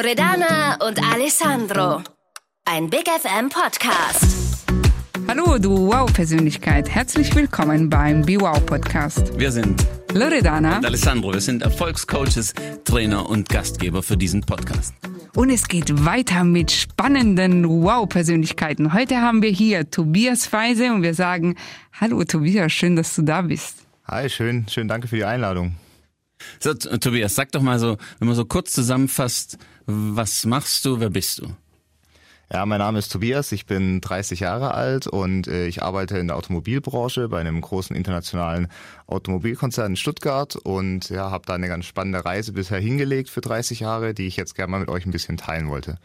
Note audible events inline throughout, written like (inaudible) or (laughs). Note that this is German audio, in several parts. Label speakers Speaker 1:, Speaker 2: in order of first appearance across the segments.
Speaker 1: Loredana und Alessandro. Ein Big FM Podcast.
Speaker 2: Hallo, du Wow-Persönlichkeit. Herzlich willkommen beim Be Wow Podcast.
Speaker 3: Wir sind
Speaker 2: Loredana
Speaker 3: und Alessandro. Wir sind Erfolgscoaches, Trainer und Gastgeber für diesen Podcast.
Speaker 2: und es geht weiter mit spannenden Wow-Persönlichkeiten. Heute haben wir hier Tobias Feise und wir sagen, hallo Tobias, schön, dass du da bist.
Speaker 4: Hi, schön, schön, danke für die Einladung.
Speaker 3: So, Tobias, sag doch mal so, wenn man so kurz zusammenfasst, was machst du, wer bist du?
Speaker 4: Ja, mein Name ist Tobias, ich bin 30 Jahre alt und äh, ich arbeite in der Automobilbranche bei einem großen internationalen Automobilkonzern in Stuttgart und ja, habe da eine ganz spannende Reise bisher hingelegt für 30 Jahre, die ich jetzt gerne mal mit euch ein bisschen teilen wollte.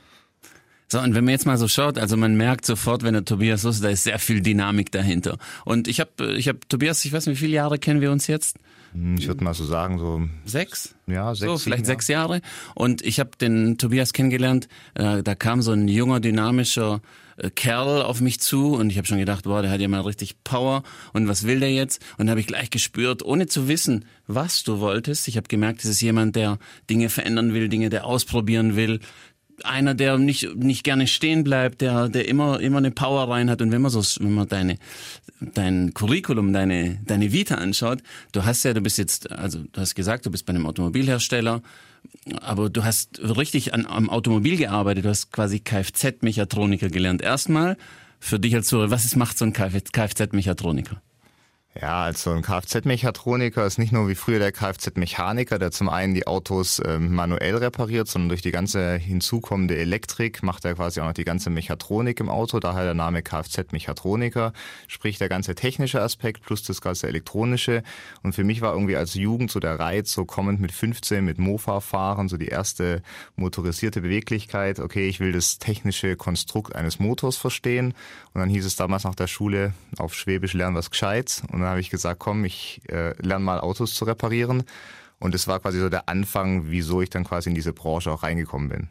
Speaker 3: So, und wenn man jetzt mal so schaut, also man merkt sofort, wenn der Tobias so ist, da ist sehr viel Dynamik dahinter. Und ich habe, ich habe Tobias, ich weiß nicht, wie viele Jahre kennen wir uns jetzt?
Speaker 4: Hm, Ich würde mal so sagen, so
Speaker 3: Sechs?
Speaker 4: ja, sechs,
Speaker 3: so, vielleicht
Speaker 4: sieben
Speaker 3: sechs Jahre. Und ich habe den Tobias kennengelernt. Äh, da kam so ein junger, dynamischer äh, Kerl auf mich zu und ich habe schon gedacht, boah, der hat ja mal richtig Power und was will der jetzt? Und habe ich gleich gespürt, ohne zu wissen, was du wolltest. Ich habe gemerkt, es ist jemand, der Dinge verändern will, Dinge, der ausprobieren will. Einer, der nicht, nicht gerne stehen bleibt, der, der immer, immer eine Power rein hat. Und wenn man so, wenn man deine, dein Curriculum, deine, deine Vita anschaut, du hast ja, du bist jetzt, also du hast gesagt, du bist bei einem Automobilhersteller, aber du hast richtig an, am Automobil gearbeitet, du hast quasi Kfz-Mechatroniker gelernt. Erstmal für dich als Zuhörer, was ist, macht so ein Kfz-Mechatroniker?
Speaker 4: Ja, also ein Kfz-Mechatroniker ist nicht nur wie früher der Kfz-Mechaniker, der zum einen die Autos ähm, manuell repariert, sondern durch die ganze hinzukommende Elektrik macht er quasi auch noch die ganze Mechatronik im Auto, daher der Name Kfz-Mechatroniker, sprich der ganze technische Aspekt plus das ganze elektronische. Und für mich war irgendwie als Jugend so der Reiz, so kommend mit 15 mit Mofa fahren, so die erste motorisierte Beweglichkeit. Okay, ich will das technische Konstrukt eines Motors verstehen. Und dann hieß es damals nach der Schule auf Schwäbisch lernen was Gescheites. Und dann habe ich gesagt, komm, ich äh, lerne mal Autos zu reparieren. Und es war quasi so der Anfang, wieso ich dann quasi in diese Branche auch reingekommen bin.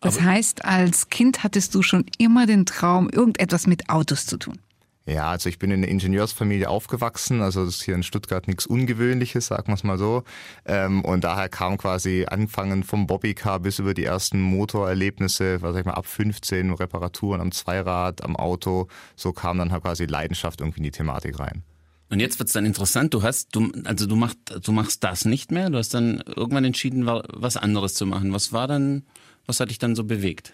Speaker 2: Das heißt, als Kind hattest du schon immer den Traum, irgendetwas mit Autos zu tun.
Speaker 4: Ja, also ich bin in einer Ingenieursfamilie aufgewachsen, also das ist hier in Stuttgart nichts Ungewöhnliches, sagen wir es mal so. Ähm, und daher kam quasi angefangen vom Bobbycar bis über die ersten Motorerlebnisse, was sag ich mal, ab 15 Reparaturen am Zweirad, am Auto, so kam dann halt quasi Leidenschaft irgendwie in die Thematik rein.
Speaker 3: Und jetzt wird's dann interessant. Du hast, du, also du machst, du machst das nicht mehr. Du hast dann irgendwann entschieden, wa- was anderes zu machen. Was war dann, was hat dich dann so bewegt?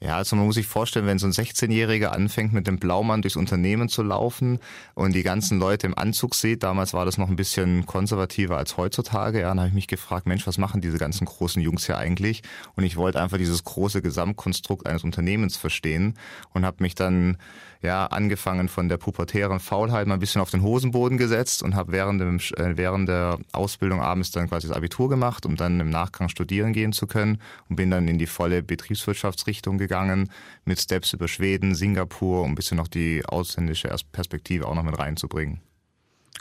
Speaker 4: Ja, also man muss sich vorstellen, wenn so ein 16-Jähriger anfängt, mit dem Blaumann durchs Unternehmen zu laufen und die ganzen Leute im Anzug sieht, damals war das noch ein bisschen konservativer als heutzutage, ja, dann habe ich mich gefragt, Mensch, was machen diese ganzen großen Jungs hier eigentlich? Und ich wollte einfach dieses große Gesamtkonstrukt eines Unternehmens verstehen und habe mich dann ja angefangen von der pubertären Faulheit mal ein bisschen auf den Hosenboden gesetzt und habe während, äh, während der Ausbildung abends dann quasi das Abitur gemacht, um dann im Nachgang studieren gehen zu können und bin dann in die volle Betriebswirtschaftsrichtung gegangen mit Steps über Schweden, Singapur, um ein bisschen noch die ausländische Perspektive auch noch mit reinzubringen.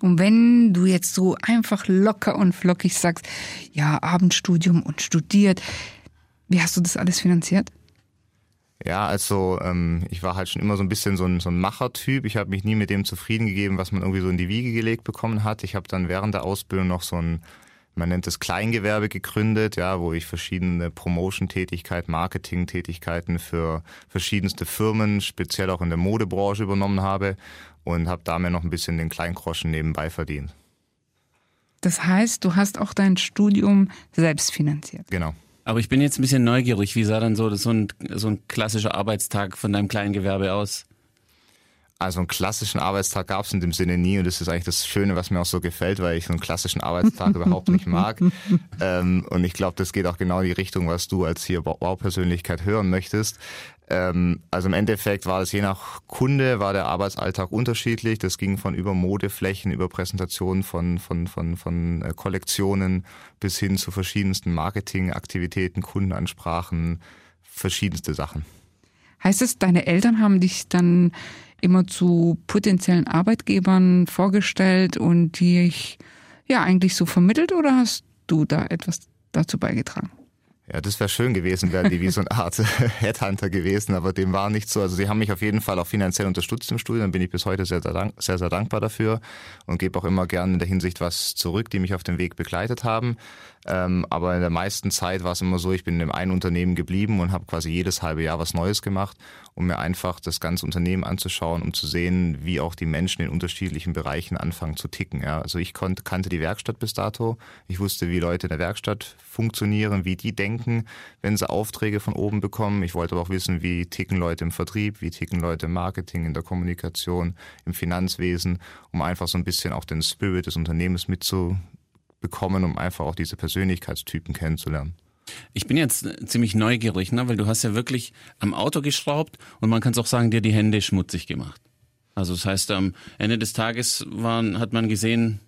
Speaker 2: Und wenn du jetzt so einfach locker und flockig sagst, ja, Abendstudium und studiert, wie hast du das alles finanziert?
Speaker 4: Ja, also ähm, ich war halt schon immer so ein bisschen so ein, so ein Machertyp. Ich habe mich nie mit dem zufrieden gegeben, was man irgendwie so in die Wiege gelegt bekommen hat. Ich habe dann während der Ausbildung noch so ein, man nennt es Kleingewerbe gegründet, ja, wo ich verschiedene Promotion-Tätigkeiten, Marketing-Tätigkeiten für verschiedenste Firmen, speziell auch in der Modebranche übernommen habe und habe damit noch ein bisschen den Kleingroschen nebenbei verdient.
Speaker 2: Das heißt, du hast auch dein Studium selbst finanziert.
Speaker 4: Genau.
Speaker 3: Aber ich bin jetzt ein bisschen neugierig. Wie sah dann so, so, ein, so ein klassischer Arbeitstag von deinem kleinen Gewerbe aus?
Speaker 4: Also einen klassischen Arbeitstag gab es in dem Sinne nie und das ist eigentlich das Schöne, was mir auch so gefällt, weil ich so einen klassischen Arbeitstag (laughs) überhaupt nicht mag. Ähm, und ich glaube, das geht auch genau in die Richtung, was du als hier Wow-Persönlichkeit hören möchtest. Ähm, also im Endeffekt war es je nach Kunde, war der Arbeitsalltag unterschiedlich. Das ging von über Modeflächen, über Präsentationen von, von, von, von äh, Kollektionen bis hin zu verschiedensten Marketingaktivitäten, Kundenansprachen, verschiedenste Sachen.
Speaker 2: Heißt es, deine Eltern haben dich dann immer zu potenziellen Arbeitgebern vorgestellt und dich ja eigentlich so vermittelt oder hast du da etwas dazu beigetragen?
Speaker 4: Ja, das wäre schön gewesen, wären die wie so eine Art (laughs) Headhunter gewesen, aber dem war nicht so. Also sie haben mich auf jeden Fall auch finanziell unterstützt im Studium, bin ich bis heute sehr, sehr, dank, sehr, sehr dankbar dafür und gebe auch immer gerne in der Hinsicht was zurück, die mich auf dem Weg begleitet haben. Ähm, aber in der meisten Zeit war es immer so, ich bin in dem einen Unternehmen geblieben und habe quasi jedes halbe Jahr was Neues gemacht, um mir einfach das ganze Unternehmen anzuschauen, um zu sehen, wie auch die Menschen in unterschiedlichen Bereichen anfangen zu ticken. Ja. Also ich konnte, kannte die Werkstatt bis dato. Ich wusste, wie Leute in der Werkstatt funktionieren, wie die denken, wenn sie Aufträge von oben bekommen. Ich wollte aber auch wissen, wie ticken Leute im Vertrieb, wie ticken Leute im Marketing, in der Kommunikation, im Finanzwesen, um einfach so ein bisschen auch den Spirit des Unternehmens mitzu bekommen, um einfach auch diese Persönlichkeitstypen kennenzulernen.
Speaker 3: Ich bin jetzt ziemlich neugierig, ne? weil du hast ja wirklich am Auto geschraubt und man kann es auch sagen, dir die Hände schmutzig gemacht. Also das heißt, am Ende des Tages waren, hat man gesehen,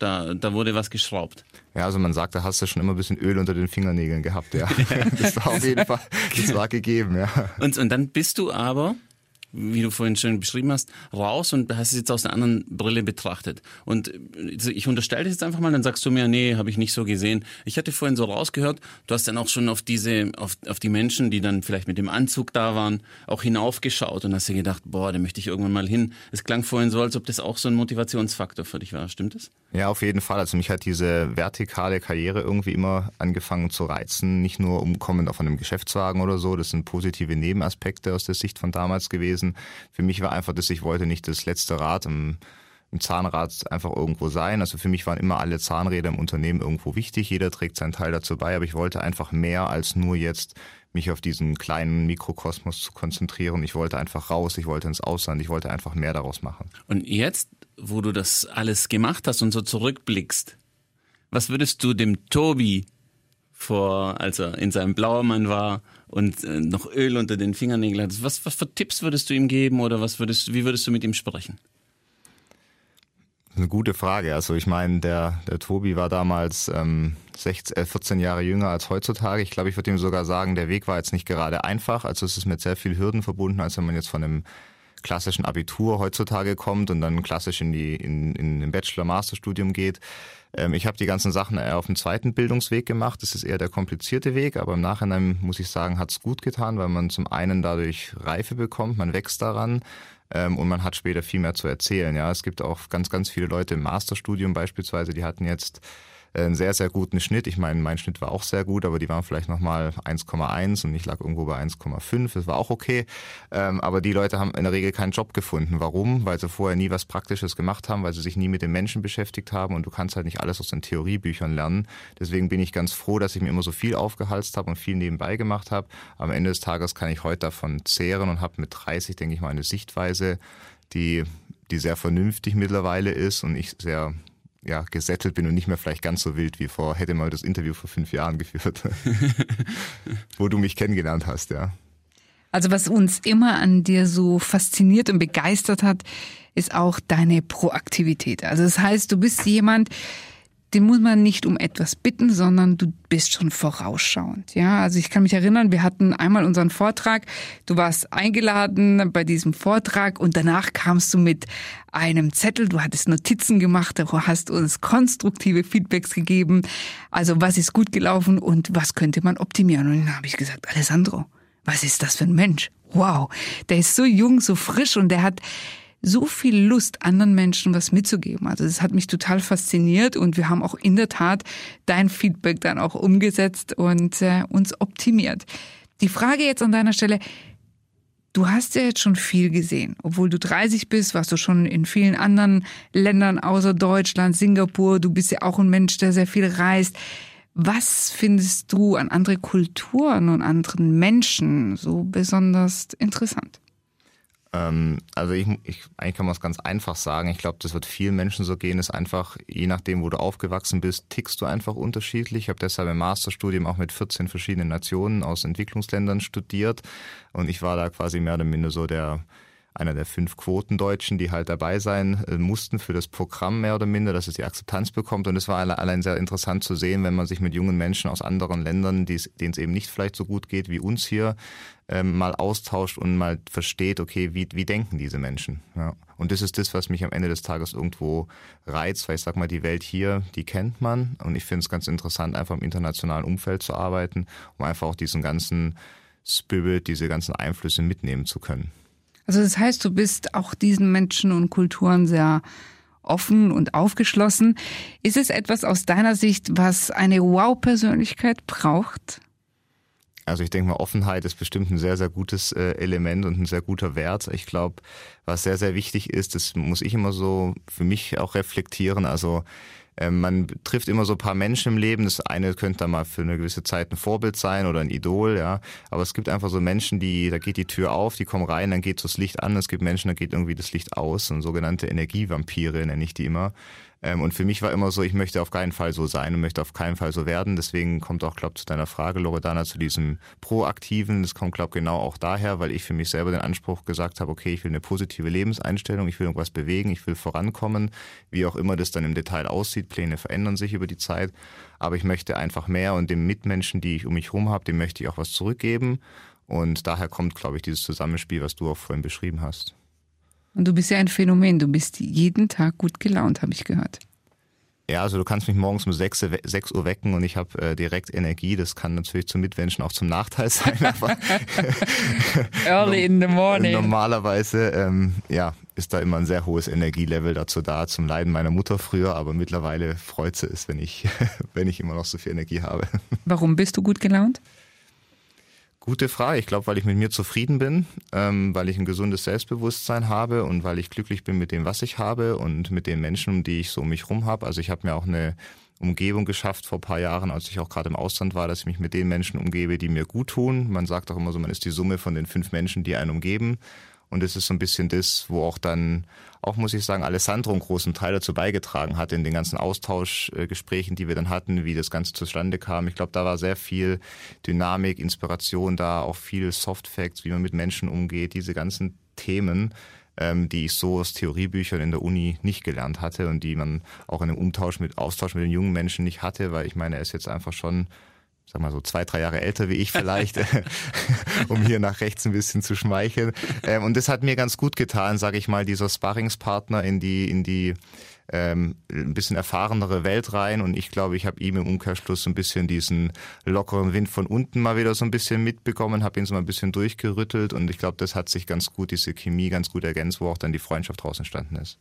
Speaker 3: da, da wurde was geschraubt.
Speaker 4: Ja, also man sagt, da hast du schon immer ein bisschen Öl unter den Fingernägeln gehabt, ja. (laughs) das war auf jeden Fall, das war gegeben, ja.
Speaker 3: Und, und dann bist du aber wie du vorhin schön beschrieben hast, raus und hast es jetzt aus einer anderen Brille betrachtet. Und äh, ich unterstelle das jetzt einfach mal, dann sagst du mir, nee, habe ich nicht so gesehen. Ich hatte vorhin so rausgehört, du hast dann auch schon auf diese, auf, auf die Menschen, die dann vielleicht mit dem Anzug da waren, auch hinaufgeschaut und hast dir gedacht, boah, da möchte ich irgendwann mal hin. Es klang vorhin so, als ob das auch so ein Motivationsfaktor für dich war. Stimmt das?
Speaker 4: Ja, auf jeden Fall. Also mich hat diese vertikale Karriere irgendwie immer angefangen zu reizen. Nicht nur umkommend auf einem Geschäftswagen oder so. Das sind positive Nebenaspekte aus der Sicht von damals gewesen. Für mich war einfach dass ich wollte nicht das letzte Rad im, im Zahnrad einfach irgendwo sein. Also für mich waren immer alle Zahnräder im Unternehmen irgendwo wichtig. Jeder trägt seinen Teil dazu bei. Aber ich wollte einfach mehr als nur jetzt mich auf diesen kleinen Mikrokosmos zu konzentrieren. Ich wollte einfach raus, ich wollte ins Ausland, ich wollte einfach mehr daraus machen.
Speaker 3: Und jetzt wo du das alles gemacht hast und so zurückblickst, was würdest du dem Tobi vor, als er in seinem Blauermann war und äh, noch Öl unter den Fingernägeln hat, was, was für Tipps würdest du ihm geben oder was würdest, wie würdest du mit ihm sprechen?
Speaker 4: Eine gute Frage. Also ich meine, der, der Tobi war damals ähm, 16, äh, 14 Jahre jünger als heutzutage. Ich glaube, ich würde ihm sogar sagen, der Weg war jetzt nicht gerade einfach. Also es ist mit sehr viel Hürden verbunden, als wenn man jetzt von einem klassischen Abitur heutzutage kommt und dann klassisch in, die, in, in den Bachelor-Masterstudium geht. Ähm, ich habe die ganzen Sachen eher auf dem zweiten Bildungsweg gemacht. Das ist eher der komplizierte Weg, aber im Nachhinein muss ich sagen, hat es gut getan, weil man zum einen dadurch Reife bekommt, man wächst daran ähm, und man hat später viel mehr zu erzählen. Ja, es gibt auch ganz, ganz viele Leute im Masterstudium beispielsweise, die hatten jetzt einen sehr, sehr guten Schnitt. Ich meine, mein Schnitt war auch sehr gut, aber die waren vielleicht nochmal 1,1 und ich lag irgendwo bei 1,5. Das war auch okay. Ähm, aber die Leute haben in der Regel keinen Job gefunden. Warum? Weil sie vorher nie was Praktisches gemacht haben, weil sie sich nie mit den Menschen beschäftigt haben und du kannst halt nicht alles aus den Theoriebüchern lernen. Deswegen bin ich ganz froh, dass ich mir immer so viel aufgehalst habe und viel nebenbei gemacht habe. Am Ende des Tages kann ich heute davon zehren und habe mit 30, denke ich mal, eine Sichtweise, die die sehr vernünftig mittlerweile ist und ich sehr ja, gesettelt bin und nicht mehr vielleicht ganz so wild wie vor, hätte mal das Interview vor fünf Jahren geführt, (laughs) wo du mich kennengelernt hast, ja.
Speaker 2: Also was uns immer an dir so fasziniert und begeistert hat, ist auch deine Proaktivität. Also das heißt, du bist jemand, den muss man nicht um etwas bitten, sondern du bist schon vorausschauend. Ja, also ich kann mich erinnern, wir hatten einmal unseren Vortrag. Du warst eingeladen bei diesem Vortrag und danach kamst du mit einem Zettel. Du hattest Notizen gemacht, du hast uns konstruktive Feedbacks gegeben. Also was ist gut gelaufen und was könnte man optimieren? Und dann habe ich gesagt, Alessandro, was ist das für ein Mensch? Wow, der ist so jung, so frisch und der hat so viel Lust, anderen Menschen was mitzugeben. Also das hat mich total fasziniert und wir haben auch in der Tat dein Feedback dann auch umgesetzt und äh, uns optimiert. Die Frage jetzt an deiner Stelle, Du hast ja jetzt schon viel gesehen. Obwohl du 30 bist, warst du schon in vielen anderen Ländern außer Deutschland, Singapur. Du bist ja auch ein Mensch, der sehr viel reist. Was findest du an andere Kulturen und anderen Menschen so besonders interessant?
Speaker 4: Ähm, also ich, ich, eigentlich kann man es ganz einfach sagen. Ich glaube, das wird vielen Menschen so gehen, ist einfach, je nachdem, wo du aufgewachsen bist, tickst du einfach unterschiedlich. Ich habe deshalb im Masterstudium auch mit 14 verschiedenen Nationen aus Entwicklungsländern studiert und ich war da quasi mehr oder minder so der einer der fünf Quotendeutschen, die halt dabei sein äh, mussten für das Programm mehr oder minder, dass es die Akzeptanz bekommt. Und es war allein sehr interessant zu sehen, wenn man sich mit jungen Menschen aus anderen Ländern, denen es eben nicht vielleicht so gut geht wie uns hier, ähm, mal austauscht und mal versteht, okay, wie, wie denken diese Menschen. Ja. Und das ist das, was mich am Ende des Tages irgendwo reizt, weil ich sag mal, die Welt hier, die kennt man. Und ich finde es ganz interessant, einfach im internationalen Umfeld zu arbeiten, um einfach auch diesen ganzen Spirit, diese ganzen Einflüsse mitnehmen zu können.
Speaker 2: Also das heißt, du bist auch diesen Menschen und Kulturen sehr offen und aufgeschlossen. Ist es etwas aus deiner Sicht, was eine Wow-Persönlichkeit braucht?
Speaker 4: Also ich denke mal, Offenheit ist bestimmt ein sehr, sehr gutes äh, Element und ein sehr guter Wert. Ich glaube, was sehr, sehr wichtig ist, das muss ich immer so für mich auch reflektieren. Also man trifft immer so ein paar Menschen im Leben. Das eine könnte dann mal für eine gewisse Zeit ein Vorbild sein oder ein Idol, ja. Aber es gibt einfach so Menschen, die, da geht die Tür auf, die kommen rein, dann geht so das Licht an. Es gibt Menschen, da geht irgendwie das Licht aus. Und sogenannte Energievampire nenne ich die immer. Ähm, und für mich war immer so, ich möchte auf keinen Fall so sein und möchte auf keinen Fall so werden. Deswegen kommt auch, glaube ich, zu deiner Frage, Loredana, zu diesem Proaktiven. Das kommt, glaube ich, genau auch daher, weil ich für mich selber den Anspruch gesagt habe, okay, ich will eine positive Lebenseinstellung, ich will irgendwas bewegen, ich will vorankommen, wie auch immer das dann im Detail aussieht. Pläne verändern sich über die Zeit. Aber ich möchte einfach mehr und den Mitmenschen, die ich um mich herum habe, dem möchte ich auch was zurückgeben. Und daher kommt, glaube ich, dieses Zusammenspiel, was du auch vorhin beschrieben hast.
Speaker 2: Und du bist ja ein Phänomen. Du bist jeden Tag gut gelaunt, habe ich gehört.
Speaker 4: Ja, also du kannst mich morgens um 6, 6 Uhr wecken und ich habe äh, direkt Energie. Das kann natürlich zum Mitmenschen auch zum Nachteil sein. (laughs) Aber (laughs)
Speaker 2: Early in the morning.
Speaker 4: Normalerweise ähm, ja, ist da immer ein sehr hohes Energielevel dazu da, zum Leiden meiner Mutter früher, aber mittlerweile freut sie es, wenn ich, (laughs) wenn ich immer noch so viel Energie habe.
Speaker 2: Warum bist du gut gelaunt?
Speaker 4: Gute Frage. Ich glaube, weil ich mit mir zufrieden bin, ähm, weil ich ein gesundes Selbstbewusstsein habe und weil ich glücklich bin mit dem, was ich habe und mit den Menschen, die ich so um mich rum habe. Also ich habe mir auch eine Umgebung geschafft vor paar Jahren, als ich auch gerade im Ausland war, dass ich mich mit den Menschen umgebe, die mir gut tun. Man sagt auch immer so, man ist die Summe von den fünf Menschen, die einen umgeben. Und es ist so ein bisschen das, wo auch dann, auch muss ich sagen, Alessandro einen großen Teil dazu beigetragen hat in den ganzen Austauschgesprächen, die wir dann hatten, wie das Ganze zustande kam. Ich glaube, da war sehr viel Dynamik, Inspiration da, auch viel Soft Facts, wie man mit Menschen umgeht, diese ganzen Themen ähm, die ich so aus Theoriebüchern in der Uni nicht gelernt hatte und die man auch in einem Umtausch mit Austausch mit den jungen Menschen nicht hatte, weil ich meine, er ist jetzt einfach schon sag mal so zwei, drei Jahre älter wie ich vielleicht, (laughs) (laughs) um hier nach rechts ein bisschen zu schmeicheln. Ähm, und das hat mir ganz gut getan, sage ich mal, dieser Sparringspartner in die, in die ähm, ein bisschen erfahrenere Welt rein. Und ich glaube, ich habe ihm im Umkehrschluss so ein bisschen diesen lockeren Wind von unten mal wieder so ein bisschen mitbekommen, habe ihn so mal ein bisschen durchgerüttelt. Und ich glaube, das hat sich ganz gut, diese Chemie ganz gut ergänzt, wo auch dann die Freundschaft draus entstanden ist.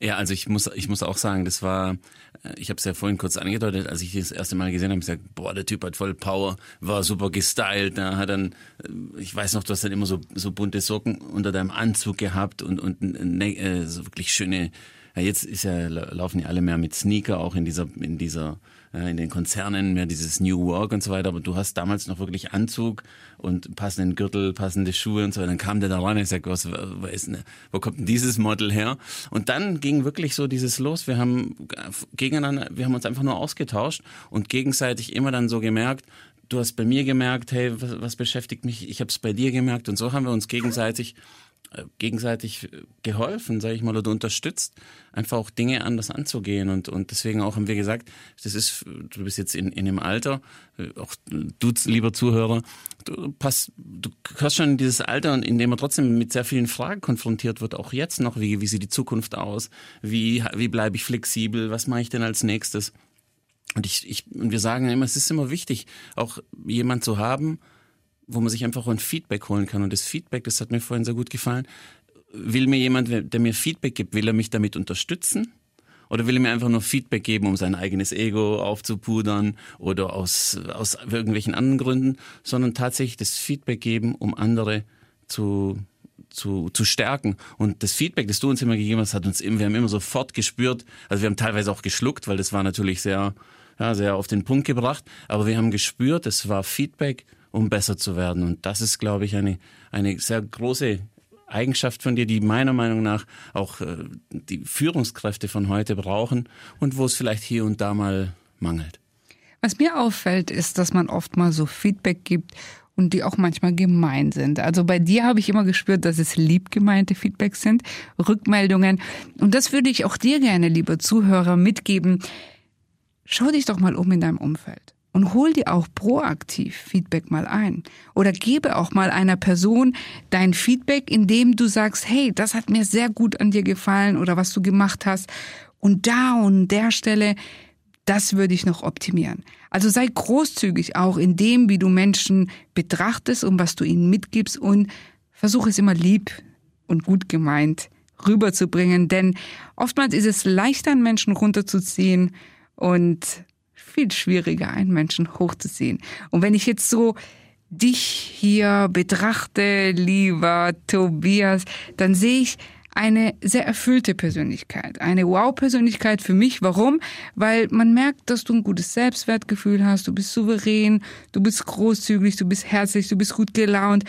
Speaker 3: Ja, also ich muss, ich muss auch sagen, das war, äh, ich habe es ja vorhin kurz angedeutet, als ich das erste Mal gesehen habe, ich gesagt, boah, der Typ hat voll Power, war super gestylt, da hat dann, äh, ich weiß noch, du hast dann immer so, so bunte Socken unter deinem Anzug gehabt und, und ne, äh, so wirklich schöne, ja, jetzt ist ja, laufen ja alle mehr mit Sneaker, auch in dieser, in dieser in den Konzernen mehr dieses New Work und so weiter, aber du hast damals noch wirklich Anzug und passenden Gürtel, passende Schuhe und so weiter. Dann kam der da rein und ich sag, was, ist denn, wo kommt denn dieses Model her? Und dann ging wirklich so dieses los. Wir haben gegeneinander, wir haben uns einfach nur ausgetauscht und gegenseitig immer dann so gemerkt, du hast bei mir gemerkt, hey, was, was beschäftigt mich? Ich habe es bei dir gemerkt und so haben wir uns gegenseitig äh, gegenseitig geholfen, sage ich mal, oder unterstützt, einfach auch Dinge anders anzugehen. Und, und deswegen auch haben wir gesagt, das ist, du bist jetzt in, in dem Alter, äh, auch du, lieber Zuhörer, du, pass, du hörst schon in dieses Alter, in dem man trotzdem mit sehr vielen Fragen konfrontiert wird, auch jetzt noch, wie, wie sieht die Zukunft aus, wie, wie bleibe ich flexibel, was mache ich denn als nächstes? Und ich, ich, und wir sagen immer, es ist immer wichtig, auch jemand zu haben, wo man sich einfach ein Feedback holen kann. Und das Feedback, das hat mir vorhin sehr gut gefallen. Will mir jemand, der mir Feedback gibt, will er mich damit unterstützen? Oder will er mir einfach nur Feedback geben, um sein eigenes Ego aufzupudern oder aus, aus irgendwelchen anderen Gründen, sondern tatsächlich das Feedback geben, um andere zu, zu, zu stärken. Und das Feedback, das du uns immer gegeben hast, hat uns, wir haben immer sofort gespürt, also wir haben teilweise auch geschluckt, weil das war natürlich sehr, ja, sehr auf den Punkt gebracht, aber wir haben gespürt, es war Feedback, um besser zu werden. Und das ist, glaube ich, eine, eine sehr große Eigenschaft von dir, die meiner Meinung nach auch äh, die Führungskräfte von heute brauchen und wo es vielleicht hier und da mal mangelt.
Speaker 2: Was mir auffällt, ist, dass man oft mal so Feedback gibt und die auch manchmal gemein sind. Also bei dir habe ich immer gespürt, dass es lieb gemeinte Feedbacks sind, Rückmeldungen. Und das würde ich auch dir gerne, lieber Zuhörer, mitgeben. Schau dich doch mal um in deinem Umfeld und hol dir auch proaktiv Feedback mal ein. Oder gebe auch mal einer Person dein Feedback, indem du sagst, hey, das hat mir sehr gut an dir gefallen oder was du gemacht hast. Und da und der Stelle, das würde ich noch optimieren. Also sei großzügig auch in dem, wie du Menschen betrachtest und was du ihnen mitgibst und versuche es immer lieb und gut gemeint rüberzubringen, denn oftmals ist es leichter, einen Menschen runterzuziehen und viel schwieriger, einen Menschen hochzuziehen. Und wenn ich jetzt so dich hier betrachte, lieber Tobias, dann sehe ich, eine sehr erfüllte Persönlichkeit, eine Wow-Persönlichkeit für mich. Warum? Weil man merkt, dass du ein gutes Selbstwertgefühl hast, du bist souverän, du bist großzügig, du bist herzlich, du bist gut gelaunt.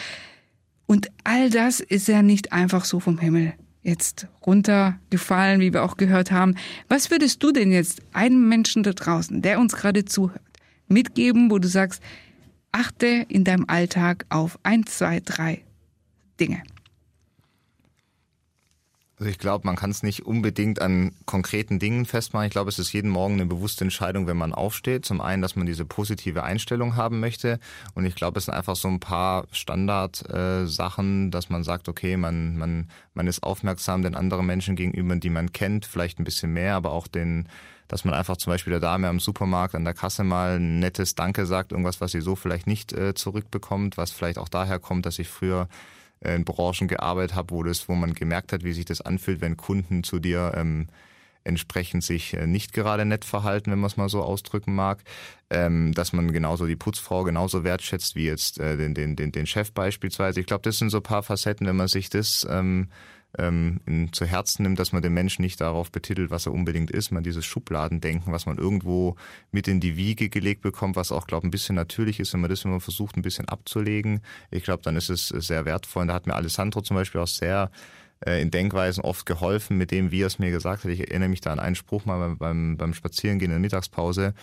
Speaker 2: Und all das ist ja nicht einfach so vom Himmel jetzt runtergefallen, wie wir auch gehört haben. Was würdest du denn jetzt einem Menschen da draußen, der uns gerade zuhört, mitgeben, wo du sagst, achte in deinem Alltag auf ein, zwei, drei Dinge?
Speaker 4: Also ich glaube, man kann es nicht unbedingt an konkreten Dingen festmachen. Ich glaube, es ist jeden Morgen eine bewusste Entscheidung, wenn man aufsteht. Zum einen, dass man diese positive Einstellung haben möchte. Und ich glaube, es sind einfach so ein paar Standardsachen, äh, dass man sagt, okay, man, man, man ist aufmerksam den anderen Menschen gegenüber, die man kennt, vielleicht ein bisschen mehr, aber auch den, dass man einfach zum Beispiel der Dame am Supermarkt an der Kasse mal ein nettes Danke sagt, irgendwas, was sie so vielleicht nicht äh, zurückbekommt, was vielleicht auch daher kommt, dass ich früher in Branchen gearbeitet habe, wo das, wo man gemerkt hat, wie sich das anfühlt, wenn Kunden zu dir ähm, entsprechend sich äh, nicht gerade nett verhalten, wenn man es mal so ausdrücken mag, ähm, dass man genauso die Putzfrau genauso wertschätzt wie jetzt äh, den, den, den, den Chef beispielsweise. Ich glaube, das sind so ein paar Facetten, wenn man sich das ähm, ähm, in, zu Herzen nimmt, dass man den Menschen nicht darauf betitelt, was er unbedingt ist, man dieses Schubladendenken, was man irgendwo mit in die Wiege gelegt bekommt, was auch, glaube ich, ein bisschen natürlich ist, wenn man das immer versucht, ein bisschen abzulegen. Ich glaube, dann ist es sehr wertvoll. Und da hat mir Alessandro zum Beispiel auch sehr äh, in Denkweisen oft geholfen, mit dem, wie er es mir gesagt hat. Ich erinnere mich da an einen Spruch mal beim, beim Spazierengehen in der Mittagspause.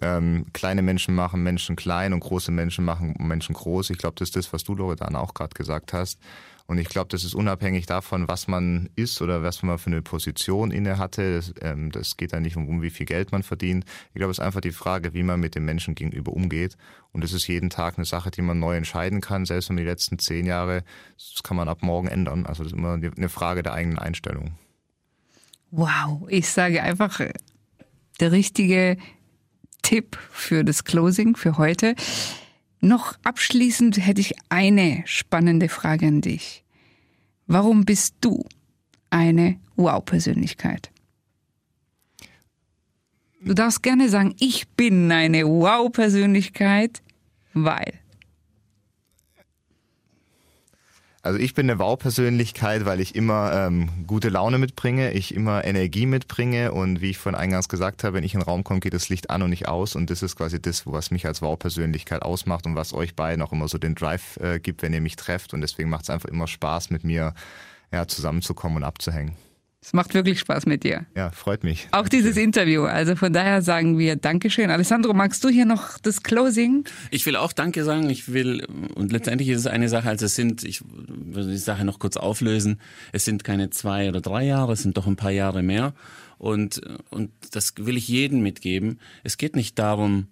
Speaker 4: Ähm, kleine Menschen machen Menschen klein und große Menschen machen Menschen groß. Ich glaube, das ist das, was du, Loredana, auch gerade gesagt hast. Und ich glaube, das ist unabhängig davon, was man ist oder was man für eine Position inne hatte. Das, ähm, das geht da nicht um, um, wie viel Geld man verdient. Ich glaube, es ist einfach die Frage, wie man mit den Menschen gegenüber umgeht. Und es ist jeden Tag eine Sache, die man neu entscheiden kann. Selbst wenn die letzten zehn Jahre, das kann man ab morgen ändern. Also das ist immer eine Frage der eigenen Einstellung.
Speaker 2: Wow, ich sage einfach, der richtige Tipp für das Closing für heute. Noch abschließend hätte ich eine spannende Frage an dich. Warum bist du eine Wow-Persönlichkeit? Du darfst gerne sagen, ich bin eine Wow-Persönlichkeit, weil.
Speaker 4: Also ich bin eine Wow-Persönlichkeit, weil ich immer ähm, gute Laune mitbringe, ich immer Energie mitbringe und wie ich von eingangs gesagt habe, wenn ich in den Raum komme, geht das Licht an und nicht aus und das ist quasi das, was mich als Wow-Persönlichkeit ausmacht und was euch beiden auch immer so den Drive äh, gibt, wenn ihr mich trefft und deswegen macht es einfach immer Spaß, mit mir ja, zusammenzukommen und abzuhängen.
Speaker 2: Es macht wirklich Spaß mit dir.
Speaker 4: Ja, freut mich.
Speaker 2: Auch dieses Interview. Also von daher sagen wir Dankeschön. Alessandro, magst du hier noch das Closing?
Speaker 3: Ich will auch Danke sagen. Ich will, und letztendlich ist es eine Sache, also es sind, ich würde die Sache noch kurz auflösen. Es sind keine zwei oder drei Jahre, es sind doch ein paar Jahre mehr. Und, und das will ich jedem mitgeben. Es geht nicht darum,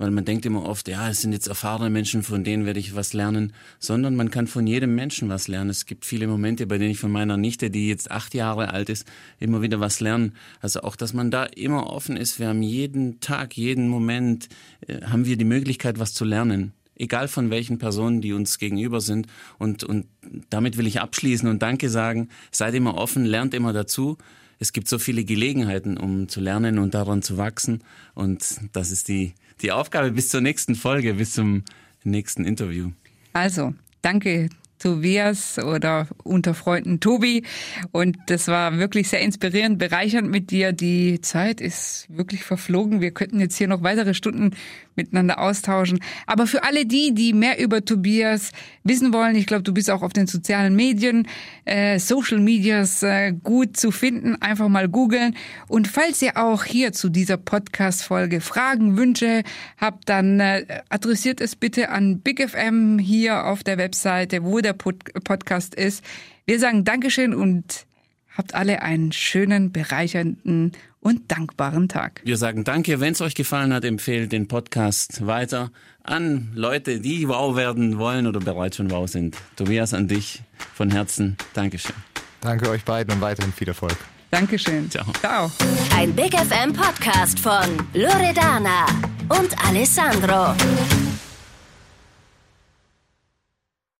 Speaker 3: weil man denkt immer oft, ja, es sind jetzt erfahrene Menschen, von denen werde ich was lernen, sondern man kann von jedem Menschen was lernen. Es gibt viele Momente, bei denen ich von meiner Nichte, die jetzt acht Jahre alt ist, immer wieder was lernen. Also auch, dass man da immer offen ist. Wir haben jeden Tag, jeden Moment, äh, haben wir die Möglichkeit, was zu lernen egal von welchen Personen, die uns gegenüber sind. Und, und damit will ich abschließen und Danke sagen. Seid immer offen, lernt immer dazu. Es gibt so viele Gelegenheiten, um zu lernen und daran zu wachsen. Und das ist die, die Aufgabe bis zur nächsten Folge, bis zum nächsten Interview.
Speaker 2: Also, danke Tobias oder unter Freunden Tobi. Und das war wirklich sehr inspirierend, bereichernd mit dir. Die Zeit ist wirklich verflogen. Wir könnten jetzt hier noch weitere Stunden miteinander austauschen. Aber für alle die, die mehr über Tobias wissen wollen, ich glaube, du bist auch auf den sozialen Medien, äh, Social Medias äh, gut zu finden. Einfach mal googeln. Und falls ihr auch hier zu dieser Podcast-Folge Fragen, Wünsche habt, dann äh, adressiert es bitte an Big FM hier auf der Webseite, wo der Pod Podcast ist. Wir sagen Dankeschön und habt alle einen schönen, bereichernden und dankbaren Tag.
Speaker 3: Wir sagen Danke. Wenn es euch gefallen hat, empfehlt den Podcast weiter an Leute, die wow werden wollen oder bereits schon wow sind. Tobias, an dich von Herzen. Dankeschön.
Speaker 4: Danke euch beiden und weiterhin viel Erfolg.
Speaker 2: Dankeschön.
Speaker 3: Ciao.
Speaker 2: Ciao.
Speaker 1: Ein Big FM Podcast von Loredana und Alessandro.